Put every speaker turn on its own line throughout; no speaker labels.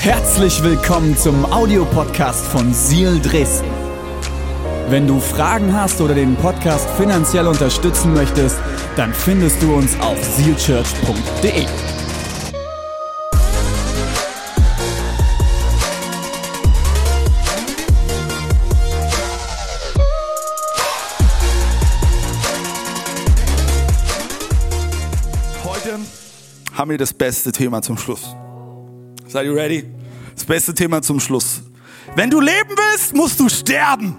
Herzlich willkommen zum Audiopodcast von Seal Dresden. Wenn du Fragen hast oder den Podcast finanziell unterstützen möchtest, dann findest du uns auf sealchurch.de.
Heute haben wir das beste Thema zum Schluss. Seid ihr ready? Das beste Thema zum Schluss. Wenn du leben willst, musst du sterben.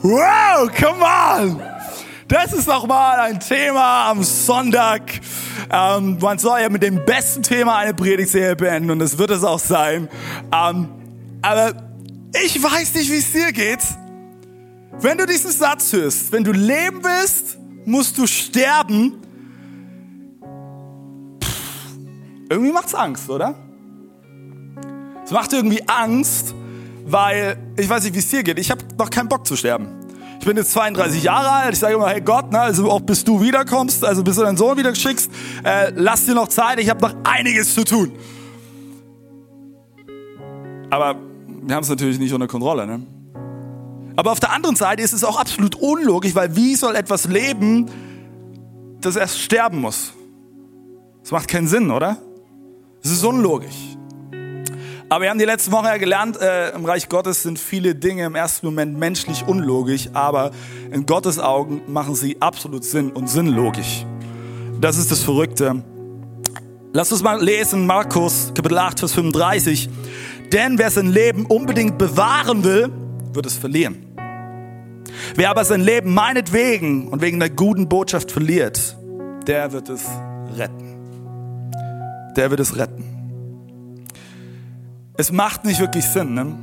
Wow, come on! Das ist doch mal ein Thema am Sonntag. Ähm, man soll ja mit dem besten Thema eine Predigtserie beenden und das wird es auch sein. Ähm, aber ich weiß nicht, wie es dir geht. Wenn du diesen Satz hörst, wenn du leben willst, musst du sterben. Irgendwie macht's Angst, oder? Es macht irgendwie Angst, weil ich weiß nicht, wie es dir geht. Ich habe noch keinen Bock zu sterben. Ich bin jetzt 32 Jahre alt. Ich sage immer, hey Gott, ne, also auch bis du wiederkommst, also bis du deinen Sohn wieder schickst, äh, lass dir noch Zeit. Ich habe noch einiges zu tun. Aber wir haben es natürlich nicht unter Kontrolle. Ne? Aber auf der anderen Seite ist es auch absolut unlogisch, weil wie soll etwas leben, das erst sterben muss? Das macht keinen Sinn, oder? Es ist unlogisch. Aber wir haben die letzten Wochen ja gelernt, äh, im Reich Gottes sind viele Dinge im ersten Moment menschlich unlogisch, aber in Gottes Augen machen sie absolut Sinn und sinnlogisch. Das ist das Verrückte. Lass uns mal lesen, Markus, Kapitel 8, Vers 35. Denn wer sein Leben unbedingt bewahren will, wird es verlieren. Wer aber sein Leben meinetwegen und wegen der guten Botschaft verliert, der wird es retten. Der wird es retten. Es macht nicht wirklich Sinn, ne?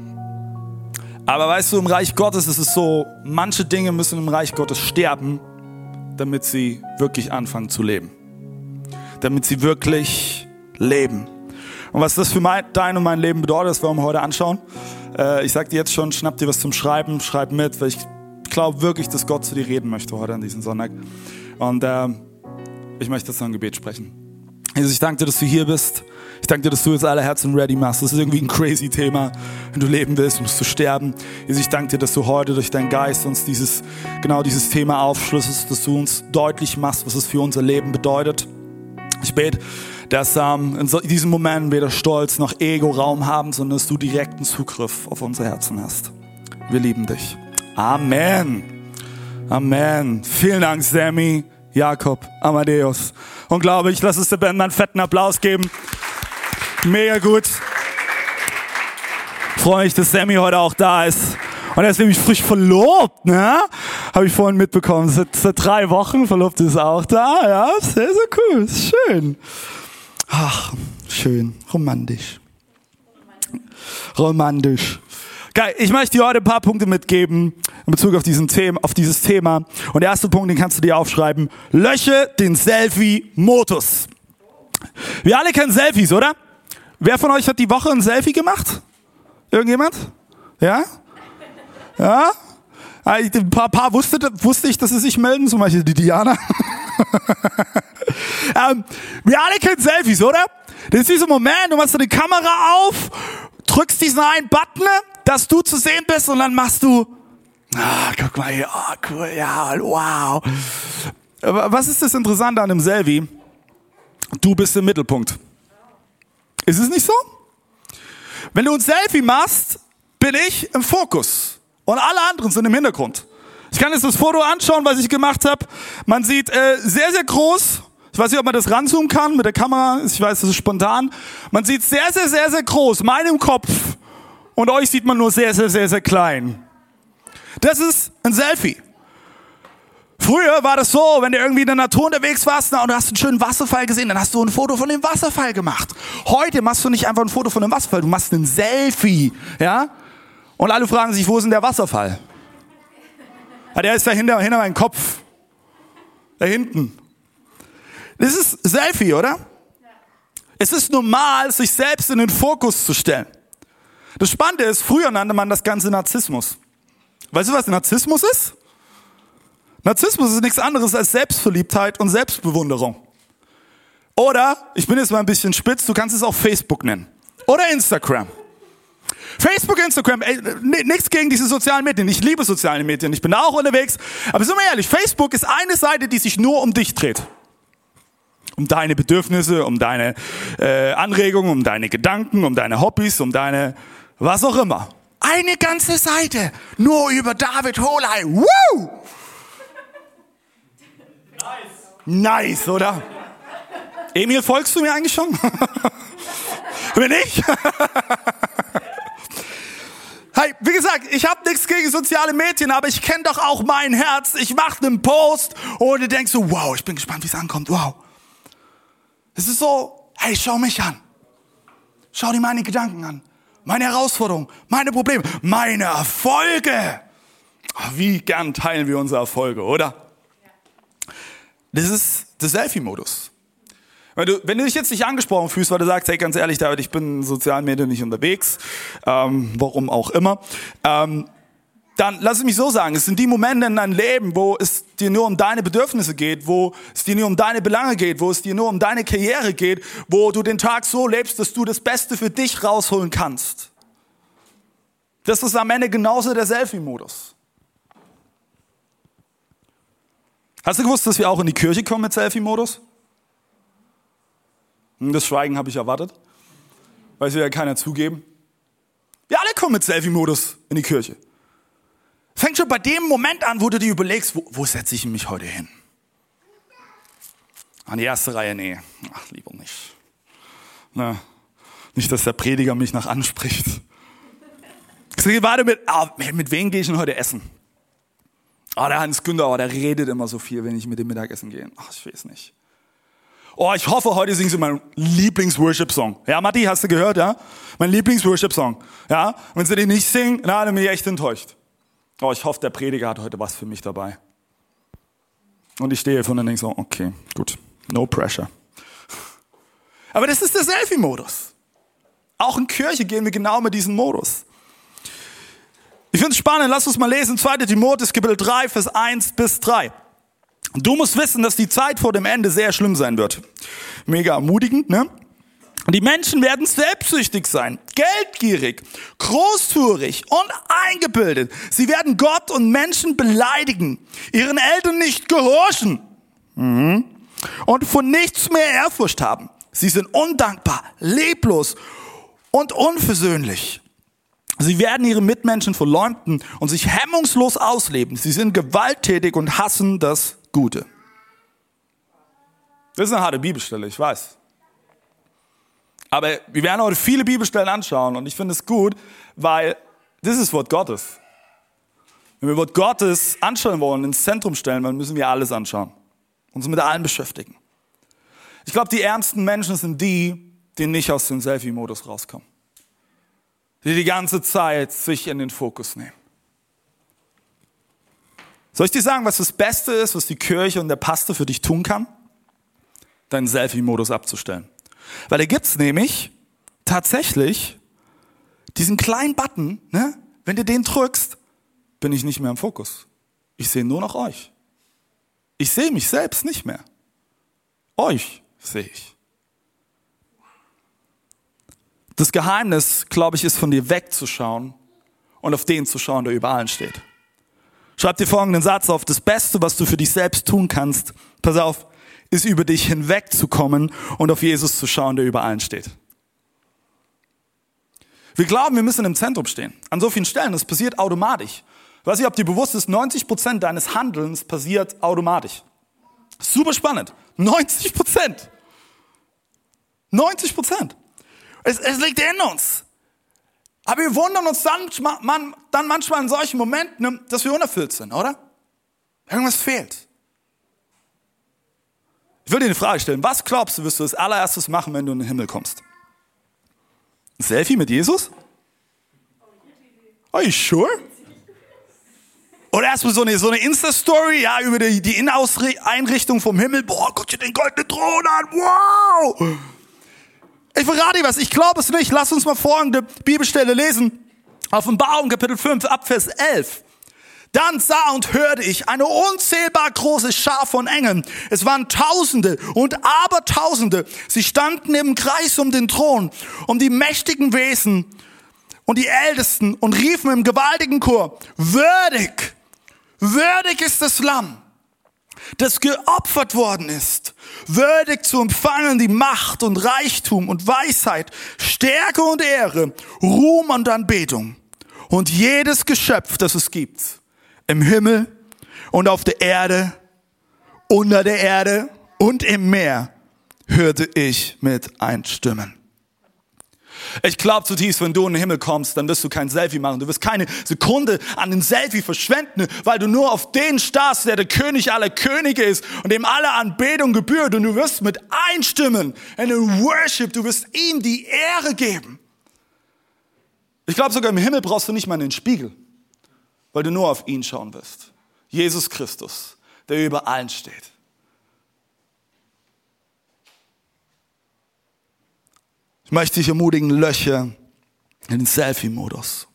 Aber weißt du, im Reich Gottes ist es so, manche Dinge müssen im Reich Gottes sterben, damit sie wirklich anfangen zu leben. Damit sie wirklich leben. Und was das für mein, dein und mein Leben bedeutet, das wollen wir heute anschauen. Äh, ich sag dir jetzt schon, schnapp dir was zum Schreiben, schreib mit, weil ich glaube wirklich, dass Gott zu dir reden möchte heute an diesem Sonntag. Und äh, ich möchte jetzt noch ein Gebet sprechen. Jesus, ich danke dir, dass du hier bist. Ich danke dir, dass du jetzt alle Herzen ready machst. Das ist irgendwie ein crazy Thema. Wenn du leben willst, musst du sterben. Jesus, ich danke dir, dass du heute durch deinen Geist uns dieses, genau dieses Thema aufschlüsselst, dass du uns deutlich machst, was es für unser Leben bedeutet. Ich bete, dass ähm, in so, in diesem Moment weder Stolz noch Ego Raum haben, sondern dass du direkten Zugriff auf unser Herzen hast. Wir lieben dich. Amen. Amen. Vielen Dank, Sammy, Jakob, Amadeus. Und glaube ich, lass es der Band mal einen fetten Applaus geben. Mega gut. Freue mich, dass Sammy heute auch da ist. Und er ist nämlich frisch verlobt, ne? Habe ich vorhin mitbekommen. Seit, seit drei Wochen verlobt ist auch da. Ja, sehr, sehr cool. Schön. Ach, schön. Romantisch. Romantisch. Geil, ich möchte dir heute ein paar Punkte mitgeben in Bezug auf, diesen Thema, auf dieses Thema. Und der erste Punkt, den kannst du dir aufschreiben. Lösche den Selfie-Modus. Wir alle kennen Selfies, oder? Wer von euch hat die Woche ein Selfie gemacht? Irgendjemand? Ja? Ja? Ein paar, paar wusste, wusste ich, dass sie sich melden, zum Beispiel die Diana. ähm, wir alle kennen Selfies, oder? Das ist dieser Moment, du machst die Kamera auf, drückst diesen einen Button, dass du zu sehen bist und dann machst du, ah, guck mal hier, oh, cool, ja, wow. Was ist das Interessante an dem Selfie? Du bist im Mittelpunkt. Ist es nicht so? Wenn du ein Selfie machst, bin ich im Fokus und alle anderen sind im Hintergrund. Ich kann jetzt das Foto anschauen, was ich gemacht habe. Man sieht äh, sehr, sehr groß. Ich weiß nicht, ob man das ranzoomen kann mit der Kamera. Ich weiß, das ist spontan. Man sieht sehr, sehr, sehr, sehr groß. Meinem Kopf. Und euch sieht man nur sehr, sehr, sehr, sehr klein. Das ist ein Selfie. Früher war das so, wenn du irgendwie in der Natur unterwegs warst und du hast einen schönen Wasserfall gesehen, dann hast du ein Foto von dem Wasserfall gemacht. Heute machst du nicht einfach ein Foto von dem Wasserfall, du machst ein Selfie, ja? Und alle fragen sich, wo ist denn der Wasserfall? Ja, der ist da hinter, hinter meinem Kopf. Da hinten. Das ist Selfie, oder? Es ist normal, sich selbst in den Fokus zu stellen. Das Spannende ist, früher nannte man das Ganze Narzissmus. Weißt du, was Narzissmus ist? Narzissmus ist nichts anderes als Selbstverliebtheit und Selbstbewunderung. Oder, ich bin jetzt mal ein bisschen spitz, du kannst es auch Facebook nennen. Oder Instagram. Facebook, Instagram, nichts gegen diese sozialen Medien. Ich liebe soziale Medien. Ich bin da auch unterwegs. Aber sind wir ehrlich, Facebook ist eine Seite, die sich nur um dich dreht. Um deine Bedürfnisse, um deine äh, Anregungen, um deine Gedanken, um deine Hobbys, um deine was auch immer. Eine ganze Seite nur über David Holei. Woo! Nice. Nice, oder? Emil, folgst du mir eigentlich schon? Wenn nicht? Hey, wie gesagt, ich habe nichts gegen soziale Medien, aber ich kenne doch auch mein Herz. Ich mache einen Post und du denkst so, wow, ich bin gespannt, wie es ankommt. Wow. Es ist so, hey, schau mich an. Schau dir meine Gedanken an. Meine Herausforderungen, meine Probleme, meine Erfolge. Wie gern teilen wir unsere Erfolge, oder? Das ist der Selfie-Modus. Wenn du, wenn du dich jetzt nicht angesprochen fühlst, weil du sagst, hey, ganz ehrlich, David, ich bin in sozialen Medien nicht unterwegs, ähm, warum auch immer, ähm, dann lass es mich so sagen, es sind die Momente in deinem Leben, wo es dir nur um deine Bedürfnisse geht, wo es dir nur um deine Belange geht, wo es dir nur um deine Karriere geht, wo du den Tag so lebst, dass du das Beste für dich rausholen kannst. Das ist am Ende genauso der Selfie-Modus. Hast du gewusst, dass wir auch in die Kirche kommen mit Selfie-Modus? Hm, das Schweigen habe ich erwartet, weil es ja keiner zugeben. Wir alle kommen mit Selfie-Modus in die Kirche. Fängt schon bei dem Moment an, wo du dir überlegst, wo, wo setze ich mich heute hin? An die erste Reihe, nee, ach, lieber nicht. Na, nicht, dass der Prediger mich nach anspricht. Ich sage, warte, mit, ah, mit wem gehe ich denn heute essen? Ah, der Hans Günther, oh, der redet immer so viel, wenn ich mit dem Mittagessen gehe. Ach, ich weiß nicht. Oh, ich hoffe, heute singen sie meinen Lieblings-Worship-Song. Ja, Matti, hast du gehört, ja? Mein Lieblings-Worship-Song. Ja? Wenn sie den nicht singen, dann hat er mich echt enttäuscht. Oh, ich hoffe, der Prediger hat heute was für mich dabei. Und ich stehe von und denke so, okay, gut, no pressure. Aber das ist der Selfie-Modus. Auch in Kirche gehen wir genau mit diesem Modus. Ich finde es spannend, lass uns mal lesen, 2. Timotheus, Kapitel 3, Vers 1 bis 3. Du musst wissen, dass die Zeit vor dem Ende sehr schlimm sein wird. Mega ermutigend, ne? Die Menschen werden selbstsüchtig sein, geldgierig, großtourig und eingebildet. Sie werden Gott und Menschen beleidigen, ihren Eltern nicht gehorchen mhm. und von nichts mehr Ehrfurcht haben. Sie sind undankbar, leblos und unversöhnlich. Sie werden ihre Mitmenschen verleumden und sich hemmungslos ausleben. Sie sind gewalttätig und hassen das Gute. Das ist eine harte Bibelstelle, ich weiß. Aber wir werden heute viele Bibelstellen anschauen und ich finde es gut, weil das ist Wort Gottes. Wenn wir Wort Gottes anschauen wollen, ins Zentrum stellen, dann müssen wir alles anschauen. Uns mit allem beschäftigen. Ich glaube, die ärmsten Menschen sind die, die nicht aus dem Selfie-Modus rauskommen. Die die ganze Zeit sich in den Fokus nehmen. Soll ich dir sagen, was das Beste ist, was die Kirche und der Pastor für dich tun kann? Deinen Selfie-Modus abzustellen. Weil da gibt's nämlich tatsächlich diesen kleinen Button, ne? wenn du den drückst, bin ich nicht mehr im Fokus. Ich sehe nur noch euch. Ich sehe mich selbst nicht mehr. Euch sehe ich. Das Geheimnis, glaube ich, ist von dir wegzuschauen und auf den zu schauen, der über allen steht. Schreib dir folgenden Satz auf. Das Beste, was du für dich selbst tun kannst, pass auf, ist über dich hinwegzukommen und auf Jesus zu schauen, der über allen steht. Wir glauben, wir müssen im Zentrum stehen. An so vielen Stellen. Das passiert automatisch. Ich weiß nicht, ob dir bewusst ist, 90 Prozent deines Handelns passiert automatisch. Super spannend. 90 Prozent. 90 Prozent. Es, es liegt in uns. Aber wir wundern uns dann, man, dann manchmal in solchen Momenten, dass wir unerfüllt sind, oder? Irgendwas fehlt. Ich würde dir eine Frage stellen. Was glaubst du, wirst du als allererstes machen, wenn du in den Himmel kommst? Ein Selfie mit Jesus? Are you sure? Oder erstmal so eine, so eine Insta-Story, ja, über die, die Inneneinrichtung vom Himmel. Boah, guck dir den goldenen Thron an. Wow! Ich verrate dir was, ich glaube es nicht. Lass uns mal folgende Bibelstelle lesen. Offenbarung Kapitel 5 Abvers 11. Dann sah und hörte ich eine unzählbar große Schar von Engeln. Es waren Tausende und Abertausende. Sie standen im Kreis um den Thron, um die mächtigen Wesen und die Ältesten und riefen im gewaltigen Chor, würdig, würdig ist das Lamm, das geopfert worden ist, würdig zu empfangen die Macht und Reichtum und Weisheit, Stärke und Ehre, Ruhm und Anbetung und jedes Geschöpf, das es gibt, im Himmel und auf der Erde, unter der Erde und im Meer, hörte ich mit einstimmen. Ich glaube zutiefst, wenn du in den Himmel kommst, dann wirst du kein Selfie machen. Du wirst keine Sekunde an den Selfie verschwenden, weil du nur auf den starrst, der der König aller Könige ist und dem alle Anbetung gebührt. Und du wirst mit einstimmen in den Worship. Du wirst ihm die Ehre geben. Ich glaube sogar im Himmel brauchst du nicht mal einen Spiegel, weil du nur auf ihn schauen wirst. Jesus Christus, der über allen steht. Ich möchte dich ermutigen, löche in den Selfie-Modus.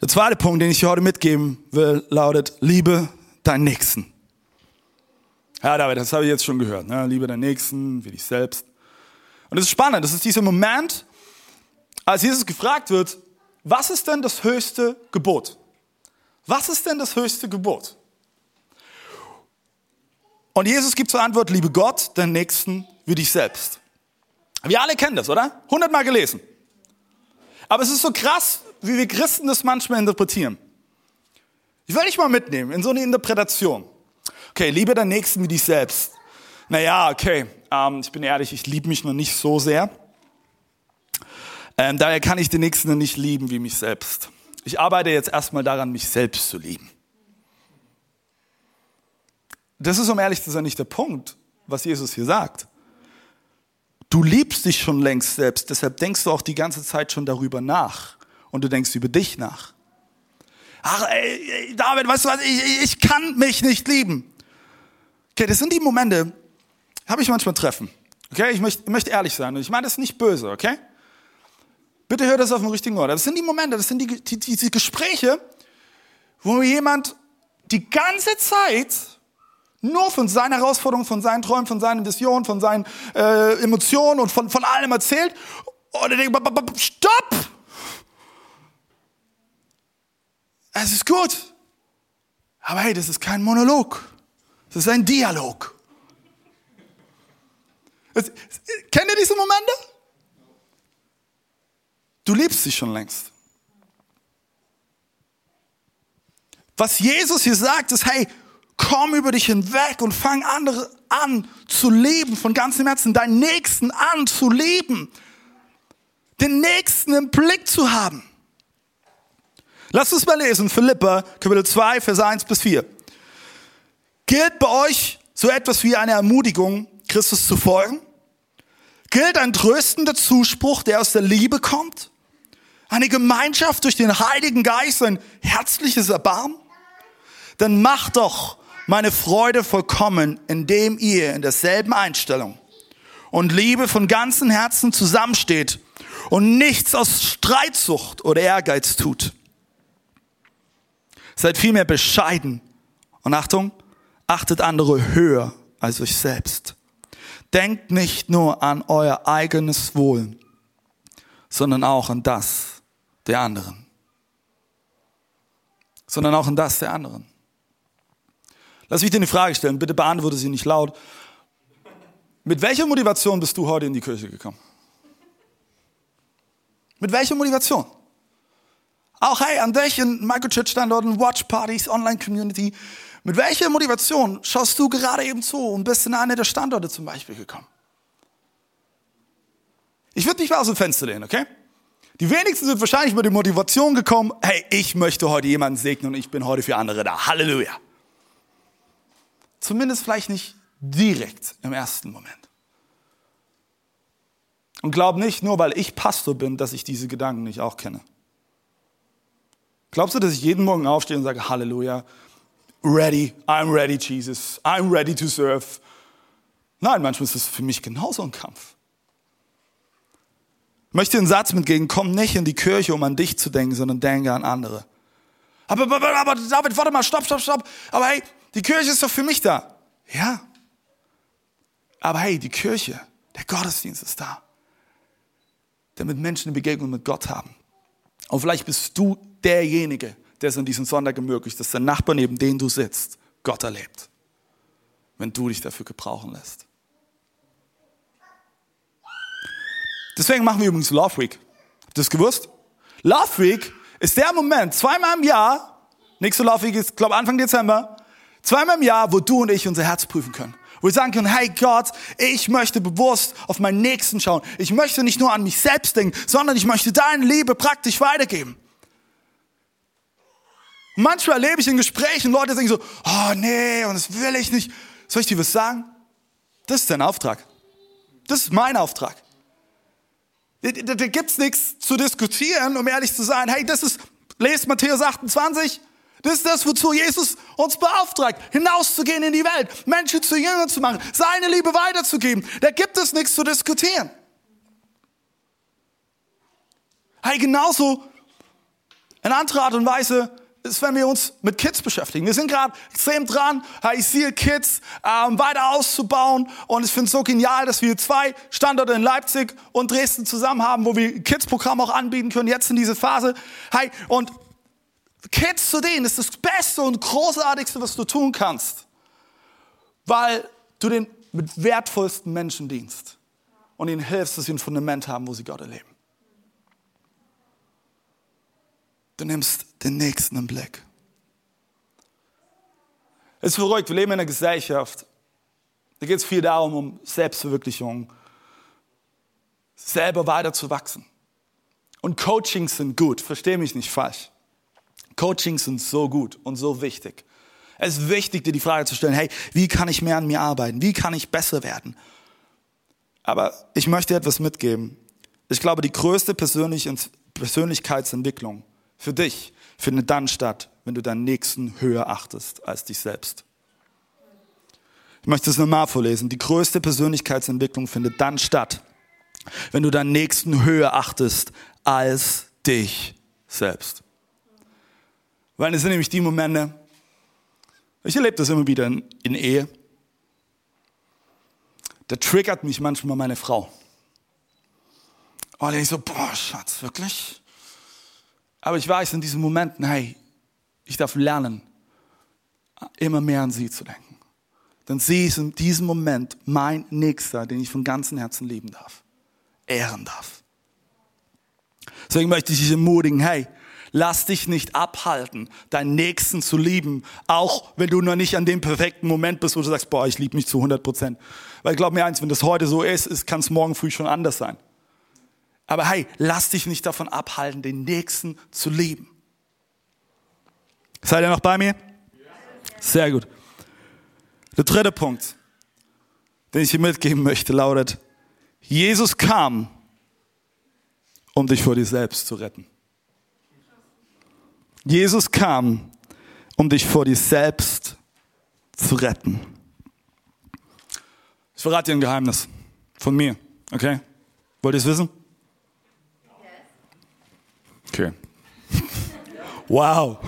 Der zweite Punkt, den ich dir heute mitgeben will, lautet, liebe deinen Nächsten. Ja, David, das habe ich jetzt schon gehört. Ne? Liebe deinen Nächsten, wie dich selbst. Und es ist spannend, das ist dieser Moment, als Jesus gefragt wird, was ist denn das höchste Gebot? Was ist denn das höchste Gebot? Und Jesus gibt zur Antwort, liebe Gott, deinen Nächsten wie dich selbst. Wir alle kennen das, oder? Hundertmal gelesen. Aber es ist so krass, wie wir Christen das manchmal interpretieren. Ich will dich mal mitnehmen in so eine Interpretation. Okay, liebe deinen Nächsten wie dich selbst. Naja, okay, ähm, ich bin ehrlich, ich liebe mich noch nicht so sehr. Ähm, daher kann ich den Nächsten nicht lieben wie mich selbst. Ich arbeite jetzt erstmal daran, mich selbst zu lieben. Das ist, um ehrlich zu sein, nicht der Punkt, was Jesus hier sagt. Du liebst dich schon längst selbst, deshalb denkst du auch die ganze Zeit schon darüber nach. Und du denkst über dich nach. Ach, ey, David, weißt du was, ich, ich kann mich nicht lieben. Okay, das sind die Momente, habe ich manchmal Treffen. Okay, ich möchte, möchte ehrlich sein. Und ich meine das ist nicht böse, okay? Bitte hör das auf dem richtigen Ort. Das sind die Momente, das sind die, die, diese Gespräche, wo jemand die ganze Zeit nur von seinen Herausforderungen, von seinen Träumen, von seinen Visionen, von seinen äh, Emotionen und von, von allem erzählt. Und er denkt, stopp! Es ist gut. Aber hey, das ist kein Monolog. Das ist ein Dialog. Das, kennt ihr diese Momente? Du liebst sie schon längst. Was Jesus hier sagt, ist, hey, komm über dich hinweg und fang andere an zu leben, von ganzem Herzen, deinen Nächsten an zu leben, den Nächsten im Blick zu haben. Lass uns mal lesen, Philippa, Kapitel 2, Vers 1 bis 4. Gilt bei euch so etwas wie eine Ermutigung, Christus zu folgen? Gilt ein tröstender Zuspruch, der aus der Liebe kommt? Eine Gemeinschaft durch den Heiligen Geist, ein herzliches Erbarmen, dann macht doch meine Freude vollkommen, indem ihr in derselben Einstellung und Liebe von ganzem Herzen zusammensteht und nichts aus Streitsucht oder Ehrgeiz tut. Seid vielmehr bescheiden und Achtung, achtet andere höher als euch selbst. Denkt nicht nur an euer eigenes Wohl, sondern auch an das der anderen, sondern auch in das der anderen. Lass mich dir eine Frage stellen, bitte beantworte sie nicht laut. Mit welcher Motivation bist du heute in die Kirche gekommen? Mit welcher Motivation? Auch hey, an welchen Microchurch-Standorten, Watchpartys, Online-Community, mit welcher Motivation schaust du gerade eben zu und bist in eine der Standorte zum Beispiel gekommen? Ich würde nicht mal aus dem Fenster lehnen, okay? Die wenigsten sind wahrscheinlich mit der Motivation gekommen, hey, ich möchte heute jemanden segnen und ich bin heute für andere da. Halleluja. Zumindest vielleicht nicht direkt im ersten Moment. Und glaub nicht, nur weil ich Pastor bin, dass ich diese Gedanken nicht auch kenne. Glaubst du, dass ich jeden Morgen aufstehe und sage, Halleluja, ready, I'm ready, Jesus, I'm ready to serve? Nein, manchmal ist es für mich genauso ein Kampf. Ich möchte den Satz mitgeben, komm nicht in die Kirche, um an dich zu denken, sondern denke an andere. Aber, aber, aber David, warte mal, stopp, stopp, stopp. Aber hey, die Kirche ist doch für mich da. Ja. Aber hey, die Kirche, der Gottesdienst ist da. Damit Menschen eine Begegnung mit Gott haben. Und vielleicht bist du derjenige, der es an diesem Sonntag ermöglicht, dass der Nachbar, neben dem du sitzt, Gott erlebt. Wenn du dich dafür gebrauchen lässt. Deswegen machen wir übrigens Love Week. Habt ihr das gewusst? Love Week ist der Moment, zweimal im Jahr, nächste Love Week ist, glaube Anfang Dezember, zweimal im Jahr, wo du und ich unser Herz prüfen können. Wo wir sagen können, hey Gott, ich möchte bewusst auf meinen Nächsten schauen. Ich möchte nicht nur an mich selbst denken, sondern ich möchte deine Liebe praktisch weitergeben. Und manchmal erlebe ich in Gesprächen Leute sagen so, oh nee, und das will ich nicht. Soll ich dir was sagen? Das ist dein Auftrag. Das ist mein Auftrag. Da, da, da gibt's nichts zu diskutieren, um ehrlich zu sein. Hey, das ist, lest Matthäus 28, das ist das, wozu Jesus uns beauftragt, hinauszugehen in die Welt, Menschen zu Jüngern zu machen, seine Liebe weiterzugeben. Da gibt es nichts zu diskutieren. Hey, genauso in anderer Art und Weise ist, wenn wir uns mit Kids beschäftigen. Wir sind gerade extrem dran, High Seal Kids ähm, weiter auszubauen. Und ich finde es so genial, dass wir zwei Standorte in Leipzig und Dresden zusammen haben, wo wir Kids-Programm auch anbieten können, jetzt in dieser Phase. Hey, und Kids zu denen ist das Beste und Großartigste, was du tun kannst. Weil du den mit wertvollsten Menschen dienst und ihnen hilfst, dass sie ein Fundament haben, wo sie Gott erleben. Du nimmst den Nächsten im Blick. Es ist verrückt, wir leben in einer Gesellschaft. Da geht es viel darum, um Selbstverwirklichung, selber weiter zu wachsen. Und Coachings sind gut, verstehe mich nicht falsch. Coachings sind so gut und so wichtig. Es ist wichtig, dir die Frage zu stellen, hey, wie kann ich mehr an mir arbeiten? Wie kann ich besser werden? Aber ich möchte etwas mitgeben. Ich glaube, die größte Persönlichkeitsentwicklung für dich findet dann statt, wenn du deinen Nächsten höher achtest als dich selbst. Ich möchte es nochmal vorlesen. Die größte Persönlichkeitsentwicklung findet dann statt, wenn du deinen Nächsten höher achtest als dich selbst. Weil es sind nämlich die Momente, ich erlebe das immer wieder in, in Ehe, da triggert mich manchmal meine Frau. Und ich so, boah, Schatz, wirklich? Aber ich weiß in diesen Momenten, hey, ich darf lernen, immer mehr an sie zu denken. Denn sie ist in diesem Moment mein Nächster, den ich von ganzem Herzen lieben darf, ehren darf. Deswegen möchte ich dich ermutigen, hey, lass dich nicht abhalten, deinen Nächsten zu lieben, auch wenn du noch nicht an dem perfekten Moment bist, wo du sagst, boah, ich liebe mich zu 100 Prozent. Weil glaub mir eins, wenn das heute so ist, kann es morgen früh schon anders sein. Aber hey, lass dich nicht davon abhalten, den Nächsten zu lieben. Seid ihr noch bei mir? Sehr gut. Der dritte Punkt, den ich dir mitgeben möchte, lautet, Jesus kam, um dich vor dir selbst zu retten. Jesus kam, um dich vor dir selbst zu retten. Ich verrate dir ein Geheimnis von mir, okay? Wollt ihr es wissen? Okay. Wow.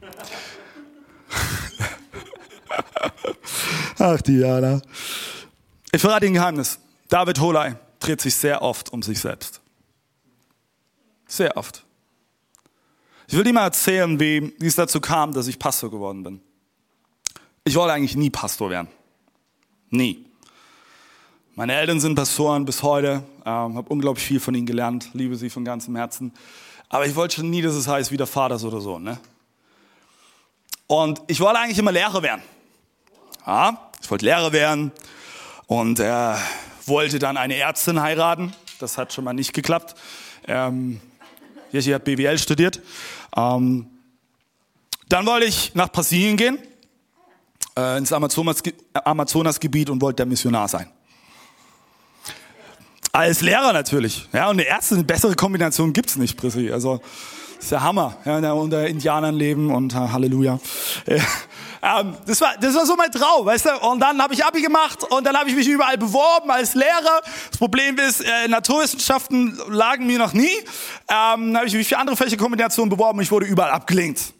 Ach, Diana. Ich verrate Ihnen ein Geheimnis. David Holei dreht sich sehr oft um sich selbst. Sehr oft. Ich will dir mal erzählen, wie, wie es dazu kam, dass ich Pastor geworden bin. Ich wollte eigentlich nie Pastor werden. Nie. Meine Eltern sind Pastoren bis heute, ähm, habe unglaublich viel von ihnen gelernt, liebe sie von ganzem Herzen. Aber ich wollte schon nie, dass es heißt, wie der Vater oder so. Ne? Und ich wollte eigentlich immer Lehrer werden. Ja, ich wollte Lehrer werden und äh, wollte dann eine Ärztin heiraten. Das hat schon mal nicht geklappt. Ähm, Jeschi hat BWL studiert. Ähm, dann wollte ich nach Brasilien gehen, äh, ins Amazonasgebiet und wollte der Missionar sein. Als Lehrer natürlich. Ja, und eine Ärztin, eine bessere Kombination gibt's nicht, Prissi. Also, ist der Hammer. Ja, unter Indianern leben und uh, Halleluja. Ähm, das, war, das war so mein Traum, weißt du? Und dann habe ich Abi gemacht und dann habe ich mich überall beworben als Lehrer. Das Problem ist, äh, Naturwissenschaften lagen mir noch nie. Ähm, habe ich mich für andere Fächerkombinationen beworben und ich wurde überall abgelehnt.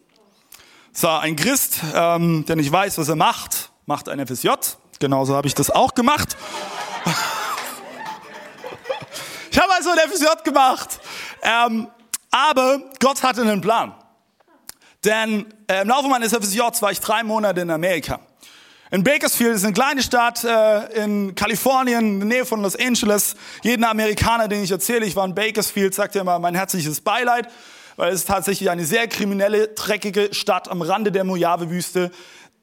So, ein Christ, ähm, der nicht weiß, was er macht, macht ein FSJ. Genauso habe ich das auch gemacht. Ich habe also ein FSJ gemacht. Ähm, aber Gott hatte einen Plan. Denn äh, im Laufe meines FSJs war ich drei Monate in Amerika. In Bakersfield ist eine kleine Stadt äh, in Kalifornien, in der Nähe von Los Angeles. Jeden Amerikaner, den ich erzähle, ich war in Bakersfield, sagt ja immer mein herzliches Beileid, weil es ist tatsächlich eine sehr kriminelle, dreckige Stadt am Rande der Mojave-Wüste.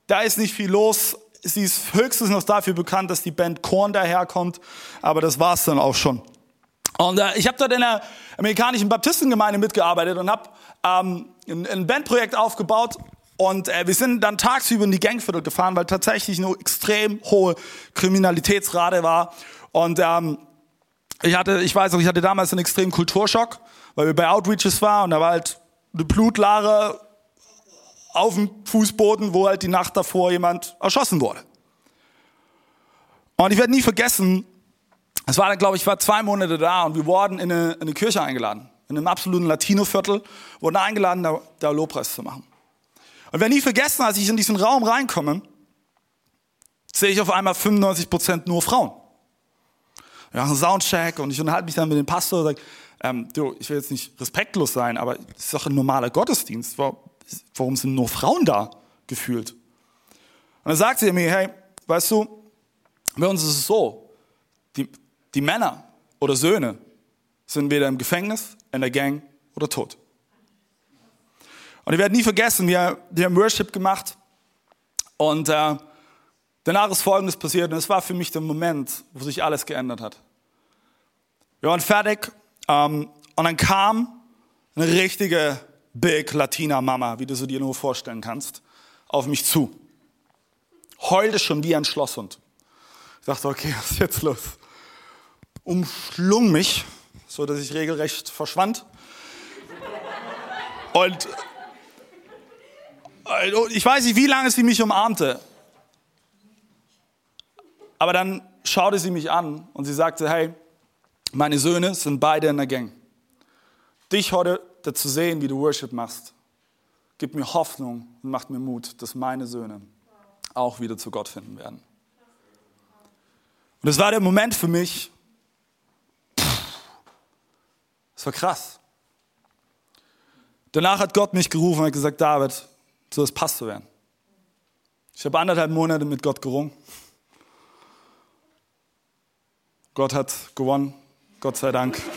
Da ist nicht viel los. Sie ist höchstens noch dafür bekannt, dass die Band Korn daherkommt, aber das war's dann auch schon. Und äh, ich habe dort in der amerikanischen Baptistengemeinde mitgearbeitet und habe ähm, ein, ein Bandprojekt aufgebaut. Und äh, wir sind dann tagsüber in die Gangviertel gefahren, weil tatsächlich eine extrem hohe Kriminalitätsrate war. Und ähm, ich hatte, ich weiß auch, ich hatte damals einen extremen Kulturschock, weil wir bei Outreaches waren und da war halt eine Blutlare auf dem Fußboden, wo halt die Nacht davor jemand erschossen wurde. Und ich werde nie vergessen, es war dann, glaube ich, war zwei Monate da und wir wurden in eine, in eine Kirche eingeladen. In einem absoluten Latino-Viertel wurden eingeladen, da, da Lobpreis zu machen. Und werde nie vergessen, als ich in diesen Raum reinkomme, sehe ich auf einmal 95 Prozent nur Frauen. Wir machen einen Soundcheck und ich unterhalte mich dann mit dem Pastor und sage, ähm, du, ich will jetzt nicht respektlos sein, aber es ist doch ein normaler Gottesdienst. Warum sind nur Frauen da gefühlt? Und dann sagte er mir, hey, weißt du, bei uns ist es so, die, die Männer oder Söhne sind weder im Gefängnis, in der Gang oder tot. Und ich werde nie vergessen, wir, wir haben Worship gemacht und äh, danach ist Folgendes passiert und es war für mich der Moment, wo sich alles geändert hat. Wir waren fertig ähm, und dann kam eine richtige Big Latina Mama, wie du sie dir nur vorstellen kannst, auf mich zu. Heulte schon wie ein Schlosshund. Ich dachte, okay, was ist jetzt los? Umschlung mich, so dass ich regelrecht verschwand. Und also, ich weiß nicht, wie lange sie mich umarmte. Aber dann schaute sie mich an und sie sagte, hey, meine Söhne sind beide in der Gang. Dich heute zu sehen, wie du Worship machst, gibt mir Hoffnung und macht mir Mut, dass meine Söhne auch wieder zu Gott finden werden. Und es war der Moment für mich, das war krass. Danach hat Gott mich gerufen und hat gesagt, David, du sollst Pastor werden. Ich habe anderthalb Monate mit Gott gerungen. Gott hat gewonnen, Gott sei Dank.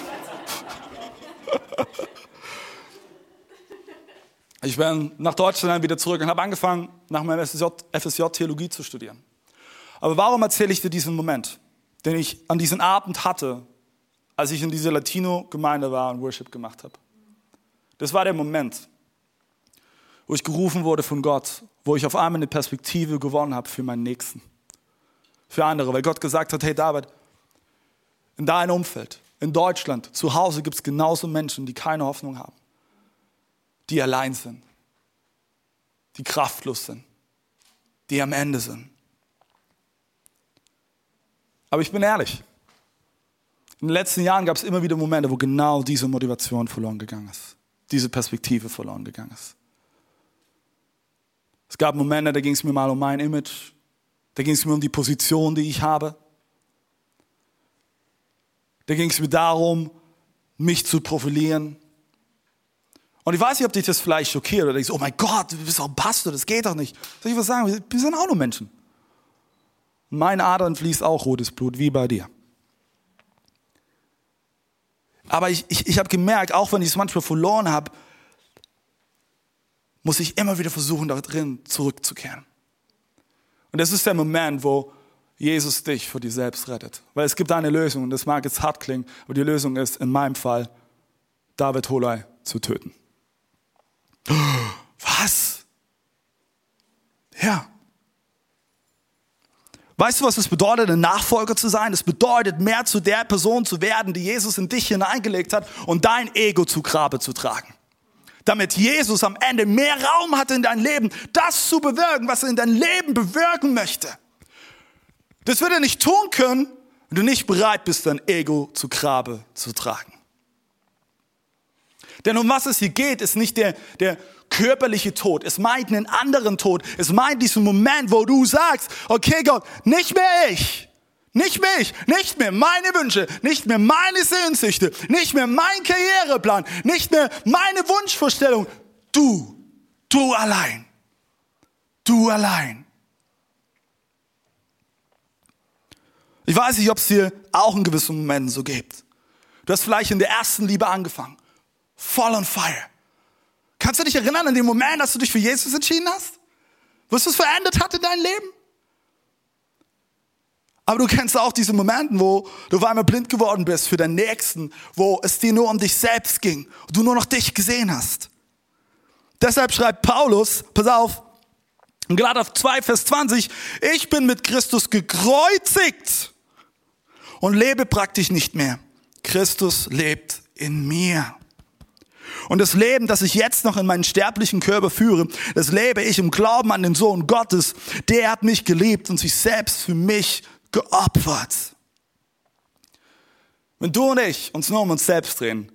Ich bin nach Deutschland wieder zurück und habe angefangen, nach meinem FSJ, FSJ Theologie zu studieren. Aber warum erzähle ich dir diesen Moment, den ich an diesem Abend hatte, als ich in dieser Latino-Gemeinde war und Worship gemacht habe. Das war der Moment, wo ich gerufen wurde von Gott, wo ich auf einmal eine Perspektive gewonnen habe für meinen Nächsten, für andere, weil Gott gesagt hat, hey David, in deinem Umfeld, in Deutschland, zu Hause gibt es genauso Menschen, die keine Hoffnung haben, die allein sind, die kraftlos sind, die am Ende sind. Aber ich bin ehrlich, in den letzten Jahren gab es immer wieder Momente, wo genau diese Motivation verloren gegangen ist. Diese Perspektive verloren gegangen ist. Es gab Momente, da ging es mir mal um mein Image. Da ging es mir um die Position, die ich habe. Da ging es mir darum, mich zu profilieren. Und ich weiß nicht, ob dich das vielleicht schockiert oder denkst, oh mein Gott, du bist auch ein Pastor, das geht doch nicht. Soll ich was sagen? Wir sind auch nur Menschen. In meinen Adern fließt auch rotes Blut, wie bei dir. Aber ich, ich, ich habe gemerkt, auch wenn ich es manchmal verloren habe, muss ich immer wieder versuchen, da drin zurückzukehren. Und das ist der Moment, wo Jesus dich vor dir selbst rettet. Weil es gibt eine Lösung, und das mag jetzt hart klingen, aber die Lösung ist in meinem Fall, David Holei zu töten. Was? Ja. Weißt du, was es bedeutet, ein Nachfolger zu sein? Es bedeutet, mehr zu der Person zu werden, die Jesus in dich hineingelegt hat und dein Ego zu Grabe zu tragen. damit Jesus am Ende mehr Raum hat in dein Leben, das zu bewirken, was er in dein Leben bewirken möchte. Das wird er nicht tun können, wenn du nicht bereit bist, dein Ego zu Grabe zu tragen. Denn um was es hier geht, ist nicht der, der körperliche Tod. Es meint einen anderen Tod. Es meint diesen Moment, wo du sagst, okay Gott, nicht mehr ich. Nicht mich, nicht mehr meine Wünsche, nicht mehr meine Sehnsüchte, nicht mehr mein Karriereplan, nicht mehr meine Wunschvorstellung. Du, du allein. Du allein. Ich weiß nicht, ob es dir auch in gewissen Momenten so gibt. Du hast vielleicht in der ersten Liebe angefangen. Voll on fire. Kannst du dich erinnern an den Moment, dass du dich für Jesus entschieden hast? Was es verändert hat in deinem Leben? Aber du kennst auch diese Momente, wo du auf einmal blind geworden bist für deinen Nächsten, wo es dir nur um dich selbst ging und du nur noch dich gesehen hast. Deshalb schreibt Paulus, pass auf, in Galater 2, Vers 20, ich bin mit Christus gekreuzigt und lebe praktisch nicht mehr. Christus lebt in mir. Und das Leben, das ich jetzt noch in meinen sterblichen Körper führe, das lebe ich im Glauben an den Sohn Gottes. Der hat mich geliebt und sich selbst für mich geopfert. Wenn du und ich uns nur um uns selbst drehen,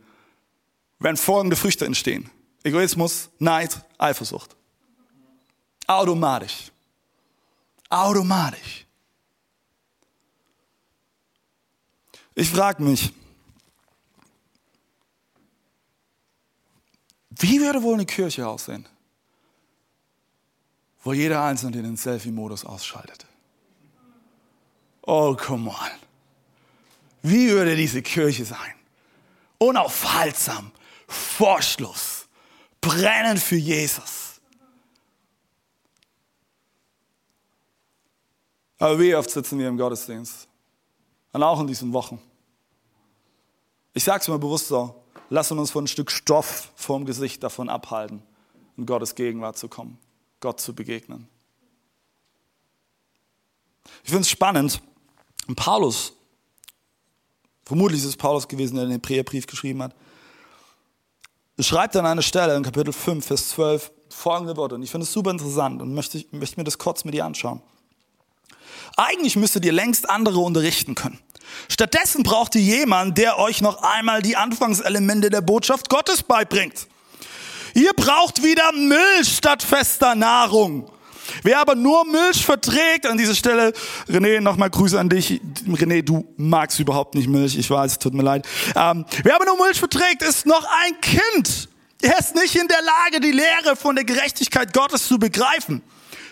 werden folgende Früchte entstehen. Egoismus, Neid, Eifersucht. Automatisch. Automatisch. Ich frage mich, wie würde wohl eine Kirche aussehen, wo jeder Einzelne den Selfie-Modus ausschaltet? Oh, come on. Wie würde diese Kirche sein? Unaufhaltsam, Vorschluss, brennend für Jesus. Aber wie oft sitzen wir im Gottesdienst? Und auch in diesen Wochen. Ich sage es mal bewusst so, lassen uns von ein Stück Stoff vorm Gesicht davon abhalten, in Gottes Gegenwart zu kommen, Gott zu begegnen. Ich finde es spannend, Paulus, vermutlich ist es Paulus gewesen, der den Hebräerbrief geschrieben hat, schreibt an einer Stelle in Kapitel 5, Vers 12 folgende Worte. Und ich finde es super interessant und möchte, möchte mir das kurz mit dir anschauen. Eigentlich müsstet ihr längst andere unterrichten können. Stattdessen braucht ihr jemanden, der euch noch einmal die Anfangselemente der Botschaft Gottes beibringt. Ihr braucht wieder Milch statt fester Nahrung. Wer aber nur Milch verträgt, an dieser Stelle, René, nochmal Grüße an dich. René, du magst überhaupt nicht Milch, ich weiß, tut mir leid. Ähm, wer aber nur Milch verträgt, ist noch ein Kind. Er ist nicht in der Lage, die Lehre von der Gerechtigkeit Gottes zu begreifen.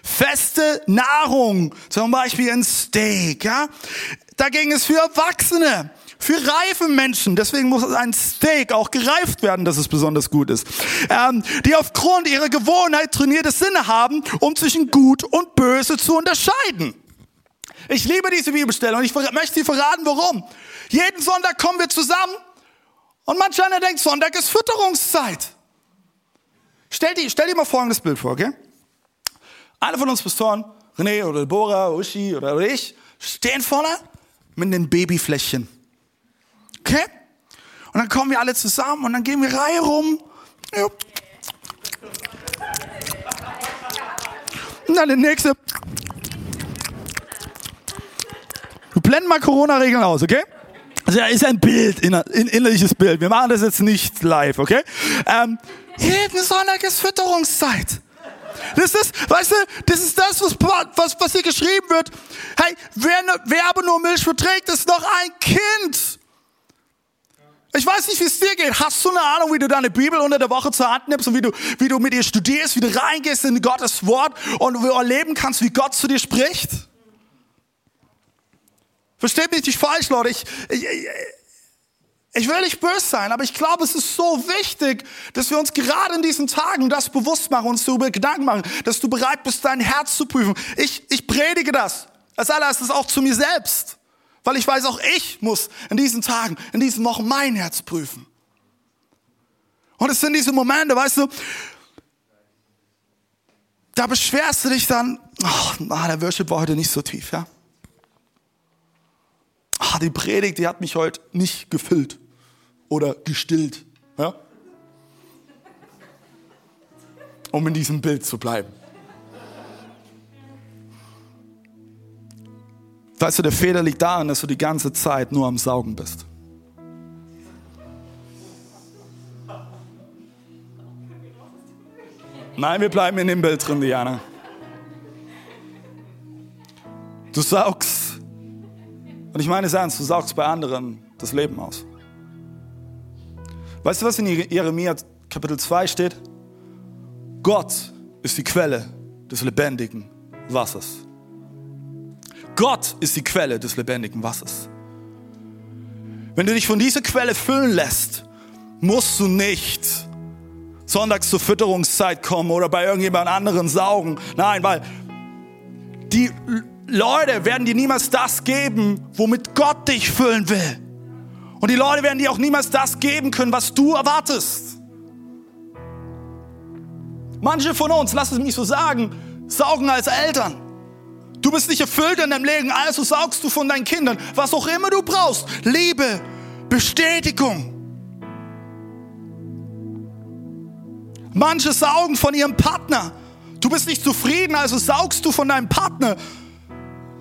Feste Nahrung, zum Beispiel ein Steak, ja. Dagegen ist für Erwachsene für reife Menschen, deswegen muss ein Steak auch gereift werden, dass es besonders gut ist, ähm, die aufgrund ihrer Gewohnheit trainierte Sinne haben, um zwischen Gut und Böse zu unterscheiden. Ich liebe diese Bibelstelle und ich möchte dir verraten, warum. Jeden Sonntag kommen wir zusammen und manch einer denkt, Sonntag ist Fütterungszeit. Stell dir, stell dir mal folgendes Bild vor, okay? Einer von uns Pastoren, René oder Bora, Uschi oder ich, stehen vorne mit einem Babyfläschchen. Okay? Und dann kommen wir alle zusammen und dann gehen wir Reihe rum. Und dann der nächste. Wir blenden mal Corona-Regeln aus, okay? Also ist ein Bild, ein innerliches Bild. Wir machen das jetzt nicht live, okay? Ähm, jeden Sonntag ist Fütterungszeit. Das ist, weißt du, das ist das, was, was, was hier geschrieben wird. Hey, wer, wer aber nur Milch verträgt, ist noch ein Kind. Ich weiß nicht, wie es dir geht. Hast du eine Ahnung, wie du deine Bibel unter der Woche zur Hand nimmst und wie du, wie du mit ihr studierst, wie du reingehst in Gottes Wort und wie du erleben kannst, wie Gott zu dir spricht? Versteht mich nicht falsch, Leute. Ich, ich, ich will nicht böse sein, aber ich glaube, es ist so wichtig, dass wir uns gerade in diesen Tagen das bewusst machen, uns darüber Gedanken machen, dass du bereit bist, dein Herz zu prüfen. Ich, ich predige das. Als allererstes auch zu mir selbst. Weil ich weiß, auch ich muss in diesen Tagen, in diesen Wochen mein Herz prüfen. Und es sind diese Momente, weißt du, da beschwerst du dich dann, ach, oh, der Worship war heute nicht so tief, ja. Ach, die Predigt, die hat mich heute nicht gefüllt oder gestillt, ja. um in diesem Bild zu bleiben. Weißt du, der Fehler liegt darin, dass du die ganze Zeit nur am Saugen bist. Nein, wir bleiben in dem Bild drin, Diana. Du saugst, und ich meine es ernst, du saugst bei anderen das Leben aus. Weißt du, was in Jeremia Kapitel 2 steht? Gott ist die Quelle des lebendigen Wassers. Gott ist die Quelle des lebendigen Wassers. Wenn du dich von dieser Quelle füllen lässt, musst du nicht sonntags zur Fütterungszeit kommen oder bei irgendjemand anderen saugen. Nein, weil die Leute werden dir niemals das geben, womit Gott dich füllen will. Und die Leute werden dir auch niemals das geben können, was du erwartest. Manche von uns, lass es mich so sagen, saugen als Eltern. Du bist nicht erfüllt in deinem Leben, also saugst du von deinen Kindern, was auch immer du brauchst. Liebe, Bestätigung. Manche saugen von ihrem Partner. Du bist nicht zufrieden, also saugst du von deinem Partner.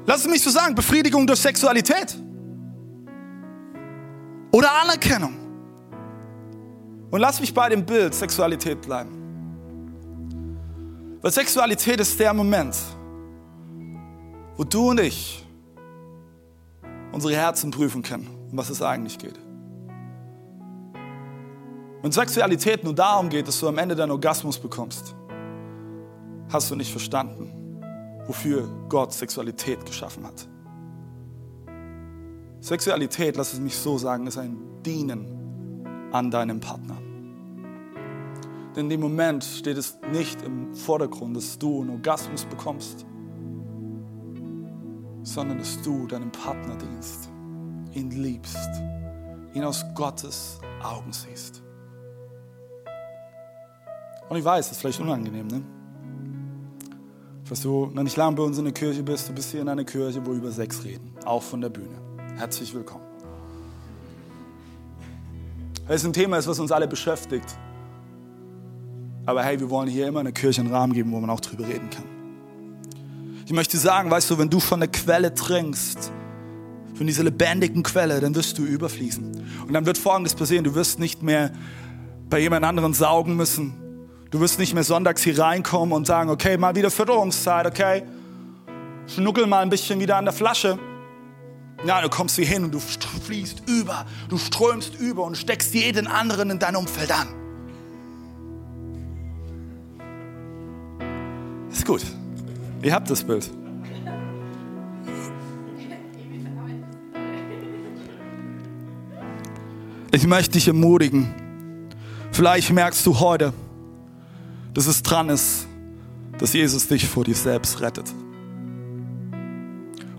Lass es mich so sagen, Befriedigung durch Sexualität. Oder Anerkennung. Und lass mich bei dem Bild Sexualität bleiben. Weil Sexualität ist der Moment, wo du und ich unsere Herzen prüfen können, um was es eigentlich geht. Wenn Sexualität nur darum geht, dass du am Ende deinen Orgasmus bekommst, hast du nicht verstanden, wofür Gott Sexualität geschaffen hat. Sexualität, lass es mich so sagen, ist ein Dienen an deinem Partner. Denn in dem Moment steht es nicht im Vordergrund, dass du einen Orgasmus bekommst, sondern dass du deinem Partner dienst, ihn liebst, ihn aus Gottes Augen siehst. Und ich weiß, das ist vielleicht unangenehm, ne? Falls du noch nicht lange bei uns in der Kirche bist, du bist hier in einer Kirche, wo wir über Sex reden, auch von der Bühne. Herzlich willkommen. Weil es ein Thema ist, was uns alle beschäftigt. Aber hey, wir wollen hier immer eine Kirche einen Rahmen geben, wo man auch drüber reden kann. Ich möchte sagen, weißt du, wenn du von der Quelle trinkst, von dieser lebendigen Quelle, dann wirst du überfließen. Und dann wird Folgendes passieren, du wirst nicht mehr bei jemand anderen saugen müssen. Du wirst nicht mehr sonntags hier reinkommen und sagen, okay, mal wieder Fütterungszeit, okay, schnuckel mal ein bisschen wieder an der Flasche. Ja, du kommst hier hin und du fließt über, du strömst über und steckst jeden anderen in dein Umfeld an. Ist gut. Ihr habt das Bild. Ich möchte dich ermutigen. Vielleicht merkst du heute, dass es dran ist, dass Jesus dich vor dir selbst rettet.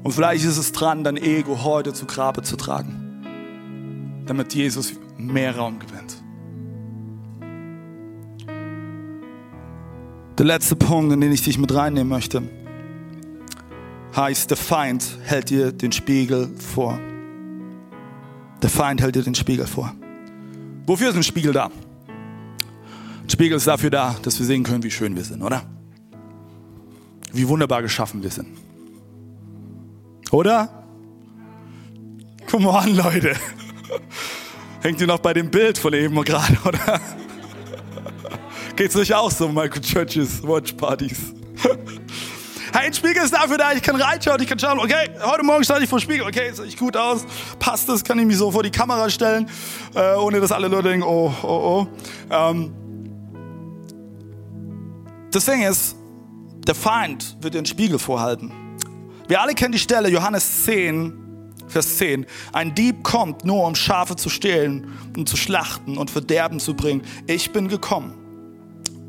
Und vielleicht ist es dran, dein Ego heute zu Grabe zu tragen, damit Jesus mehr Raum gewinnt. Der letzte Punkt, in den ich dich mit reinnehmen möchte, heißt, der Feind hält dir den Spiegel vor. Der Feind hält dir den Spiegel vor. Wofür ist ein Spiegel da? Ein Spiegel ist dafür da, dass wir sehen können, wie schön wir sind, oder? Wie wunderbar geschaffen wir sind. Oder? Come on, Leute. Hängt ihr noch bei dem Bild von eben gerade, oder? Geht's euch auch so, Michael Churches Watch Partys? Hey, ein Spiegel ist dafür da, ich kann reinschauen, ich kann schauen, okay, heute Morgen stand ich vor dem Spiegel, okay, sehe ich gut aus, passt das, kann ich mich so vor die Kamera stellen, äh, ohne dass alle Leute denken, oh, oh, oh. Ähm, das Ding ist, der Feind wird den Spiegel vorhalten. Wir alle kennen die Stelle, Johannes 10, Vers 10. Ein Dieb kommt nur, um Schafe zu stehlen und zu schlachten und Verderben zu bringen. Ich bin gekommen,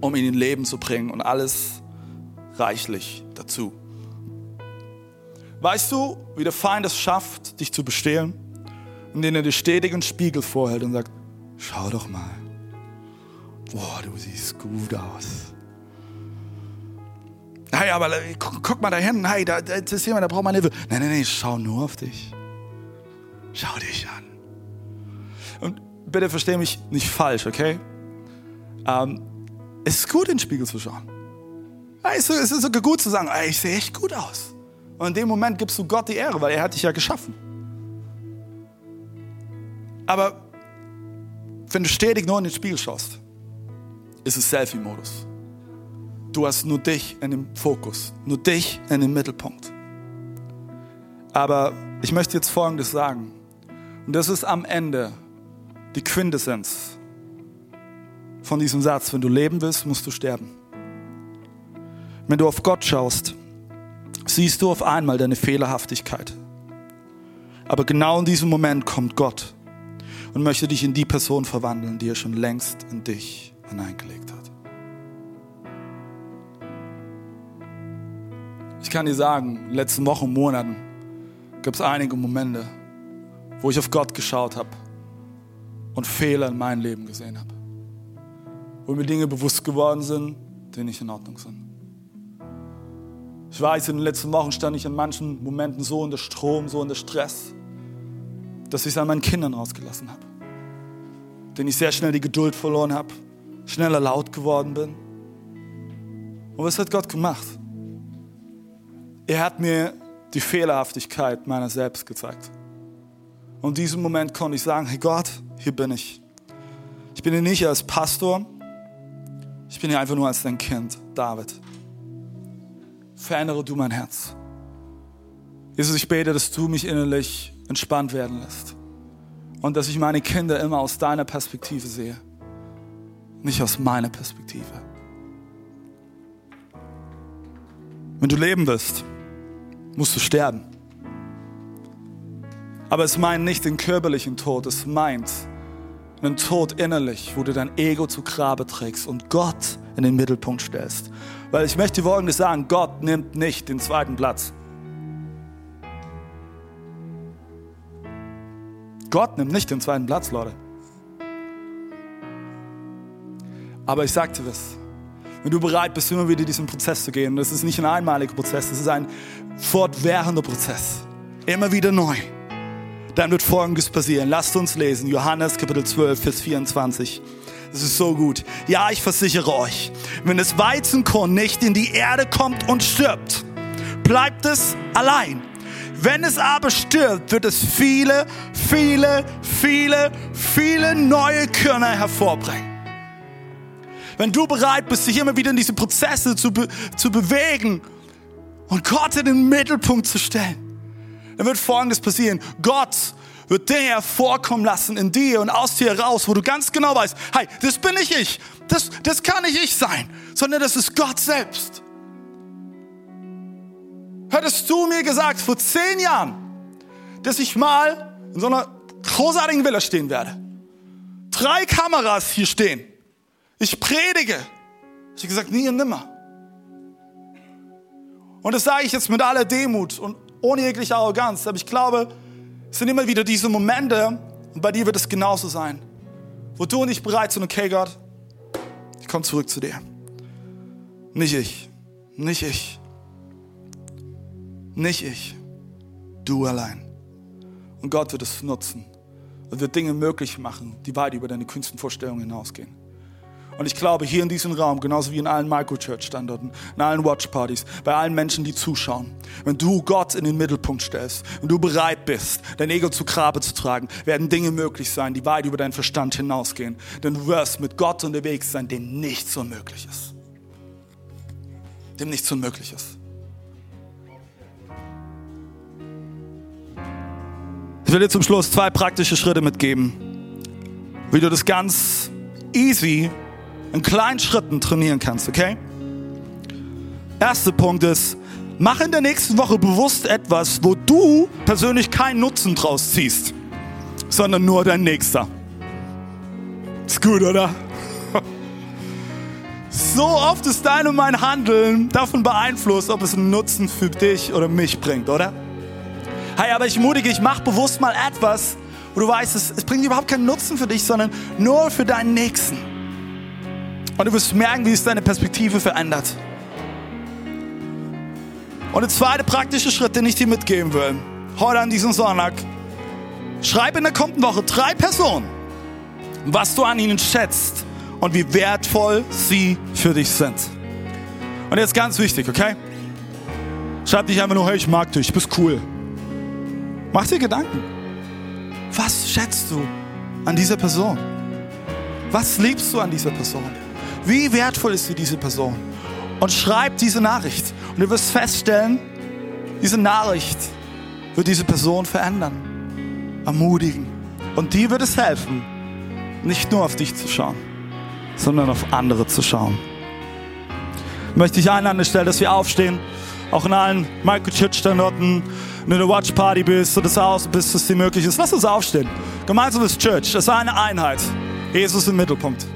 um ihnen Leben zu bringen und alles reichlich dazu. Weißt du, wie der Feind es schafft, dich zu bestehlen? Indem er dir stetig einen Spiegel vorhält und sagt, schau doch mal. Boah, du siehst gut aus. Hey, aber guck, guck mal da hinten, hey, da, da ist jemand, der braucht mal Hilfe. Nein, nein, nein, schau nur auf dich. Schau dich an. Und bitte versteh mich nicht falsch, okay? Ähm, Es ist gut, in den Spiegel zu schauen. Es ist sogar gut zu sagen, ich sehe echt gut aus. Und in dem Moment gibst du Gott die Ehre, weil er hat dich ja geschaffen. Aber wenn du stetig nur in den Spiegel schaust, ist es Selfie-Modus. Du hast nur dich in dem Fokus, nur dich in den Mittelpunkt. Aber ich möchte jetzt Folgendes sagen. Und das ist am Ende die Quintessenz von diesem Satz. Wenn du leben willst, musst du sterben. Wenn du auf Gott schaust, siehst du auf einmal deine Fehlerhaftigkeit. Aber genau in diesem Moment kommt Gott und möchte dich in die Person verwandeln, die er schon längst in dich hineingelegt hat. Ich kann dir sagen, in den letzten Wochen, Monaten gab es einige Momente, wo ich auf Gott geschaut habe und Fehler in meinem Leben gesehen habe. Wo mir Dinge bewusst geworden sind, die nicht in Ordnung sind. Ich weiß, in den letzten Wochen stand ich in manchen Momenten so unter Strom, so unter Stress, dass ich es an meinen Kindern rausgelassen habe. Denn ich sehr schnell die Geduld verloren habe, schneller laut geworden bin. Und was hat Gott gemacht? Er hat mir die Fehlerhaftigkeit meiner selbst gezeigt. Und in diesem Moment konnte ich sagen, hey Gott, hier bin ich. Ich bin hier nicht als Pastor, ich bin hier einfach nur als dein Kind, David. Verändere du mein Herz. Jesus, ich bete, dass du mich innerlich entspannt werden lässt. Und dass ich meine Kinder immer aus deiner Perspektive sehe, nicht aus meiner Perspektive. Wenn du leben willst, musst du sterben. Aber es meint nicht den körperlichen Tod, es meint einen Tod innerlich, wo du dein Ego zu Grabe trägst und Gott in den Mittelpunkt stellst. Weil ich möchte Folgendes sagen, Gott nimmt nicht den zweiten Platz. Gott nimmt nicht den zweiten Platz, Leute. Aber ich sagte was. Wenn du bereit bist, immer wieder diesen Prozess zu gehen, das ist nicht ein einmaliger Prozess, das ist ein fortwährender Prozess. Immer wieder neu. Dann wird Folgendes passieren. Lasst uns lesen. Johannes Kapitel 12, Vers 24. Das ist so gut. Ja, ich versichere euch, wenn das Weizenkorn nicht in die Erde kommt und stirbt, bleibt es allein. Wenn es aber stirbt, wird es viele, viele, viele, viele neue Körner hervorbringen. Wenn du bereit bist, dich immer wieder in diese Prozesse zu, be zu bewegen und Gott in den Mittelpunkt zu stellen, dann wird Folgendes passieren. Gott wird Dinge hervorkommen lassen in dir und aus dir heraus, wo du ganz genau weißt, hey, das bin nicht ich, das, das kann nicht ich sein, sondern das ist Gott selbst. Hättest du mir gesagt vor zehn Jahren, dass ich mal in so einer großartigen Villa stehen werde, drei Kameras hier stehen, ich predige, ich habe gesagt, nie und nimmer. Und das sage ich jetzt mit aller Demut und ohne jegliche Arroganz, aber ich glaube, es sind immer wieder diese Momente, und bei dir wird es genauso sein, wo du und ich bereit sind, okay Gott, ich komme zurück zu dir. Nicht ich, nicht ich, nicht ich, du allein. Und Gott wird es nutzen und wird Dinge möglich machen, die weit über deine Künstenvorstellungen hinausgehen. Und ich glaube, hier in diesem Raum, genauso wie in allen Microchurch-Standorten, in allen Watchpartys, bei allen Menschen, die zuschauen, wenn du Gott in den Mittelpunkt stellst und du bereit bist, dein Ego zu Grabe zu tragen, werden Dinge möglich sein, die weit über deinen Verstand hinausgehen. Denn du wirst mit Gott unterwegs sein, dem nichts unmöglich ist. Dem nichts unmöglich ist. Ich will dir zum Schluss zwei praktische Schritte mitgeben, wie du das ganz easy in kleinen Schritten trainieren kannst, okay? Erster Punkt ist, mach in der nächsten Woche bewusst etwas, wo du persönlich keinen Nutzen draus ziehst, sondern nur dein Nächster. Ist gut, oder? So oft ist dein und mein Handeln davon beeinflusst, ob es einen Nutzen für dich oder mich bringt, oder? Hey, aber ich mutige, ich mach bewusst mal etwas, wo du weißt, es, es bringt überhaupt keinen Nutzen für dich, sondern nur für deinen Nächsten. Und du wirst merken, wie es deine Perspektive verändert. Und der zweite praktische Schritt, den ich dir mitgeben will, heute an diesem Sonntag, schreib in der kommenden Woche drei Personen, was du an ihnen schätzt und wie wertvoll sie für dich sind. Und jetzt ganz wichtig, okay? Schreib dich einfach nur, hey, ich mag dich, bist cool. Mach dir Gedanken. Was schätzt du an dieser Person? Was liebst du an dieser Person? Wie wertvoll ist dir diese Person? Und schreib diese Nachricht. Und du wirst feststellen, diese Nachricht wird diese Person verändern, ermutigen. Und dir wird es helfen, nicht nur auf dich zu schauen, sondern auf andere zu schauen. Ich möchte dich einladen, Stelle, dass wir aufstehen, auch in allen Microchurch-Standorten, wenn du eine Watch Party bist oder zu Hause bist, dass dir möglich ist. Lass uns aufstehen. Gemeinsames Church, das ist eine Einheit. Jesus im Mittelpunkt.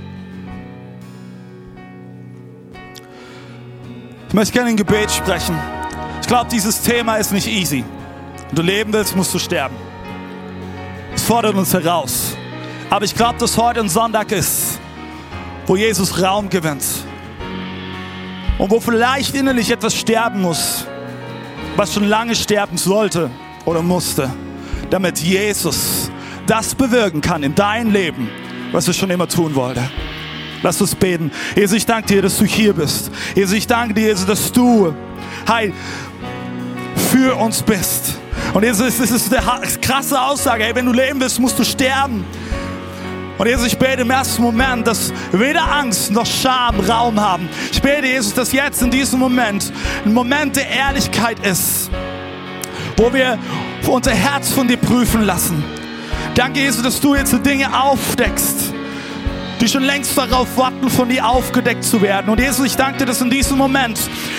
Ich möchte gerne ein Gebet sprechen. Ich glaube, dieses Thema ist nicht easy. Wenn du leben willst, musst du sterben. Es fordert uns heraus. Aber ich glaube, dass heute ein Sonntag ist, wo Jesus Raum gewinnt. Und wo vielleicht innerlich etwas sterben muss, was schon lange sterben sollte oder musste, damit Jesus das bewirken kann in dein Leben, was er schon immer tun wollte. Lass uns beten. Jesus, ich danke dir, dass du hier bist. Jesus, ich danke dir, Jesus, dass du, hey, für uns bist. Und Jesus, das ist eine krasse Aussage. Hey, wenn du leben willst, musst du sterben. Und Jesus, ich bete im ersten Moment, dass weder Angst noch Scham Raum haben. Ich bete, Jesus, dass jetzt in diesem Moment ein Moment der Ehrlichkeit ist, wo wir unser Herz von dir prüfen lassen. Danke, Jesus, dass du jetzt Dinge aufdeckst die schon längst darauf warten, von dir aufgedeckt zu werden. Und Jesus, ich danke dir, dass in diesem Moment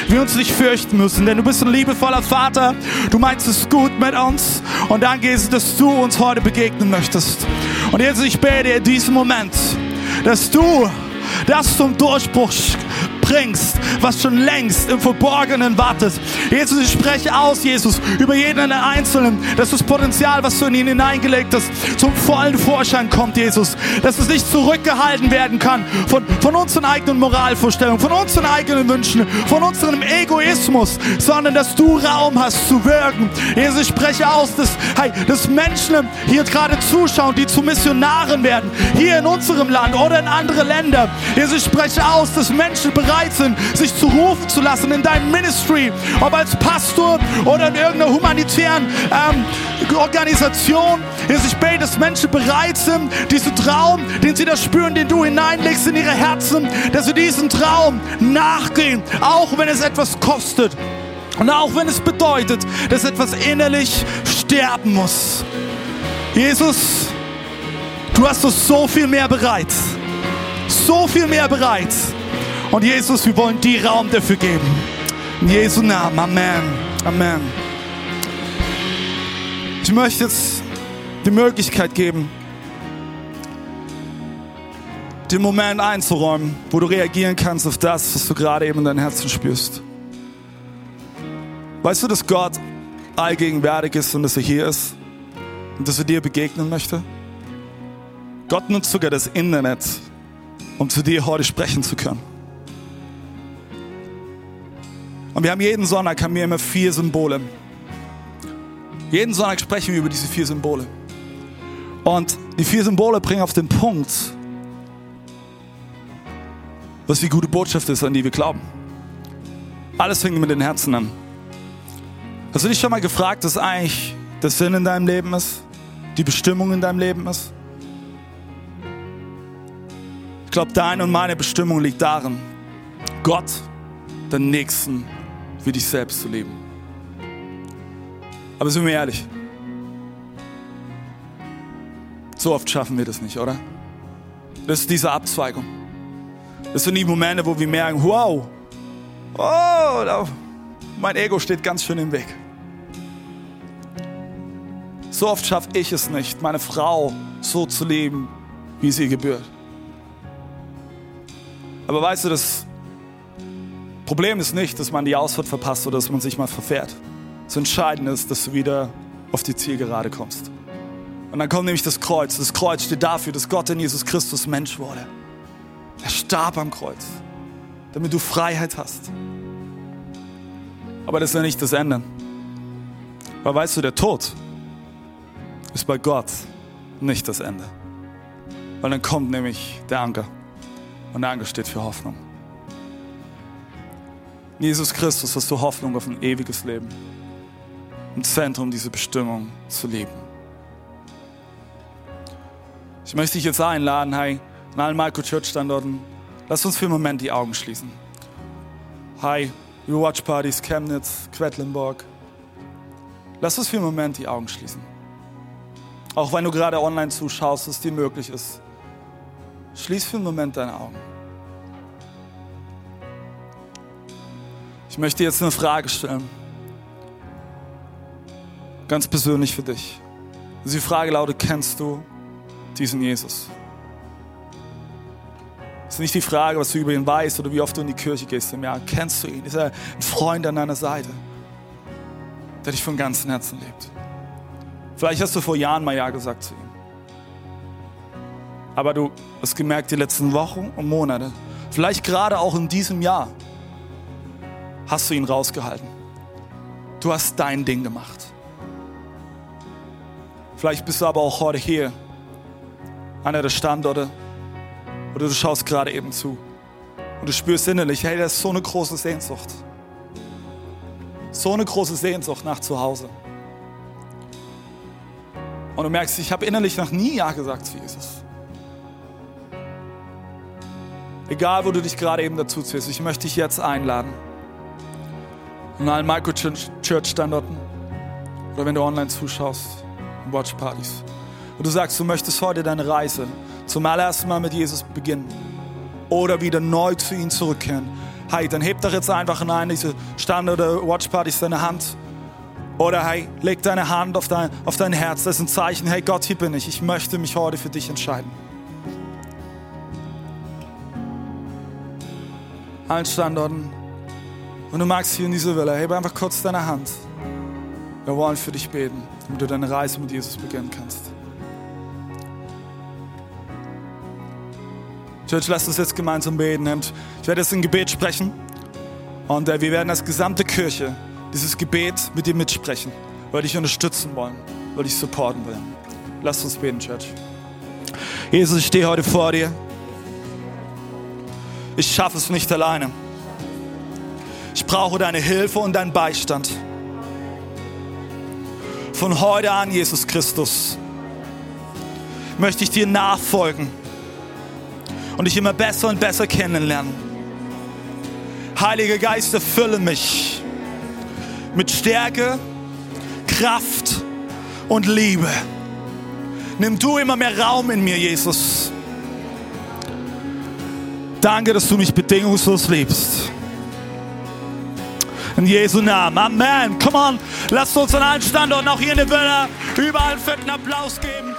wir uns nicht fürchten müssen, denn du bist ein liebevoller Vater, du meinst es gut mit uns. Und danke, Jesus, dass du uns heute begegnen möchtest. Und Jesus, ich bete in diesem Moment, dass du das zum Durchbruch bringst, was schon längst im Verborgenen wartet. Jesus, ich spreche aus, Jesus, über jeden Einzelnen, dass das Potenzial, was du in ihn hineingelegt hast, zum vollen Vorschein kommt, Jesus. Dass es nicht zurückgehalten werden kann von, von unseren eigenen Moralvorstellungen, von unseren eigenen Wünschen, von unserem Egoismus, sondern dass du Raum hast zu wirken. Jesus, ich spreche aus, dass, hey, dass Menschen hier gerade zuschauen, die zu Missionaren werden, hier in unserem Land oder in andere Länder. Jesus, ich spreche aus, dass Menschen bereit bereit sind, sich zu rufen zu lassen in dein Ministry, ob als Pastor oder in irgendeiner humanitären ähm, Organisation. Jesus, ich bete, dass Menschen bereit sind, diesen Traum, den sie da spüren, den du hineinlegst in ihre Herzen, dass sie diesen Traum nachgehen, auch wenn es etwas kostet. Und auch wenn es bedeutet, dass etwas innerlich sterben muss. Jesus, du hast uns so viel mehr bereit. So viel mehr bereit. Und Jesus, wir wollen dir Raum dafür geben. In Jesu Namen. Amen. Amen. Ich möchte jetzt die Möglichkeit geben, den Moment einzuräumen, wo du reagieren kannst auf das, was du gerade eben in deinem Herzen spürst. Weißt du, dass Gott allgegenwärtig ist und dass er hier ist und dass er dir begegnen möchte? Gott nutzt sogar das Internet, um zu dir heute sprechen zu können. Und wir haben jeden Sonntag haben wir immer vier Symbole. Jeden Sonntag sprechen wir über diese vier Symbole. Und die vier Symbole bringen auf den Punkt, was die gute Botschaft ist, an die wir glauben. Alles fängt mit den Herzen an. Hast du dich schon mal gefragt, was eigentlich der Sinn in deinem Leben ist? Die Bestimmung in deinem Leben ist? Ich glaube, deine und meine Bestimmung liegt darin, Gott, den Nächsten für dich selbst zu leben. Aber sind wir ehrlich, so oft schaffen wir das nicht, oder? Das ist diese Abzweigung. Das sind die Momente, wo wir merken, wow, oh, mein Ego steht ganz schön im Weg. So oft schaffe ich es nicht, meine Frau so zu leben, wie sie gebührt. Aber weißt du, das Problem ist nicht, dass man die Ausfahrt verpasst oder dass man sich mal verfährt. Das Entscheidende ist, dass du wieder auf die Zielgerade kommst. Und dann kommt nämlich das Kreuz. Das Kreuz steht dafür, dass Gott in Jesus Christus Mensch wurde. Er starb am Kreuz, damit du Freiheit hast. Aber das ist ja nicht das Ende. Weil weißt du, der Tod ist bei Gott nicht das Ende. Weil dann kommt nämlich der Anker. Und Danke steht für Hoffnung. Jesus Christus hast du Hoffnung auf ein ewiges Leben. Im Zentrum diese Bestimmung zu leben. Ich möchte dich jetzt einladen, hey, an allen Microchurch-Standorten, lass uns für einen Moment die Augen schließen. Hi, wir Watch Parties, Chemnitz, Quedlinburg. Lass uns für einen Moment die Augen schließen. Auch wenn du gerade online zuschaust, es dir möglich ist. Schließ für einen Moment deine Augen. Ich möchte jetzt eine Frage stellen. Ganz persönlich für dich. Die Frage lautet, kennst du diesen Jesus? Es ist nicht die Frage, was du über ihn weißt oder wie oft du in die Kirche gehst im Jahr. Kennst du ihn? Ist er ein Freund an deiner Seite, der dich von ganzem Herzen liebt? Vielleicht hast du vor Jahren mal Ja gesagt zu ihm. Aber du hast gemerkt, die letzten Wochen und Monate, vielleicht gerade auch in diesem Jahr, hast du ihn rausgehalten. Du hast dein Ding gemacht. Vielleicht bist du aber auch heute hier, einer der Standorte, oder du schaust gerade eben zu und du spürst innerlich, hey, das ist so eine große Sehnsucht. So eine große Sehnsucht nach zu Hause. Und du merkst, ich habe innerlich noch nie Ja gesagt zu Jesus. Egal, wo du dich gerade eben dazu zählst, ich möchte dich jetzt einladen. An allen Micro-Church-Standorten oder wenn du online zuschaust, Watch-Partys. Und du sagst, du möchtest heute deine Reise zum allerersten Mal mit Jesus beginnen oder wieder neu zu ihm zurückkehren. Hey, dann heb doch jetzt einfach in eine diese Stand- oder Watch-Partys deine Hand oder hey, leg deine Hand auf dein, auf dein Herz. Das ist ein Zeichen, hey Gott, hier bin ich. Ich möchte mich heute für dich entscheiden. Allen Standorten. Und du magst hier in dieser Welle, heb einfach kurz deine Hand. Wir wollen für dich beten, damit du deine Reise mit Jesus beginnen kannst. Church, lass uns jetzt gemeinsam beten. Und ich werde jetzt ein Gebet sprechen. Und äh, wir werden als gesamte Kirche dieses Gebet mit dir mitsprechen, weil dich unterstützen wollen, weil dich supporten will. Lass uns beten, Church. Jesus, ich stehe heute vor dir. Ich schaffe es nicht alleine. Ich brauche deine Hilfe und deinen Beistand. Von heute an, Jesus Christus, möchte ich dir nachfolgen und dich immer besser und besser kennenlernen. Heiliger Geist, erfülle mich mit Stärke, Kraft und Liebe. Nimm du immer mehr Raum in mir, Jesus. Danke, dass du mich bedingungslos liebst. In Jesu Namen. Amen. Come on. Lasst uns an allen Standorten, auch hier in der Villa, überall einen fetten Applaus geben.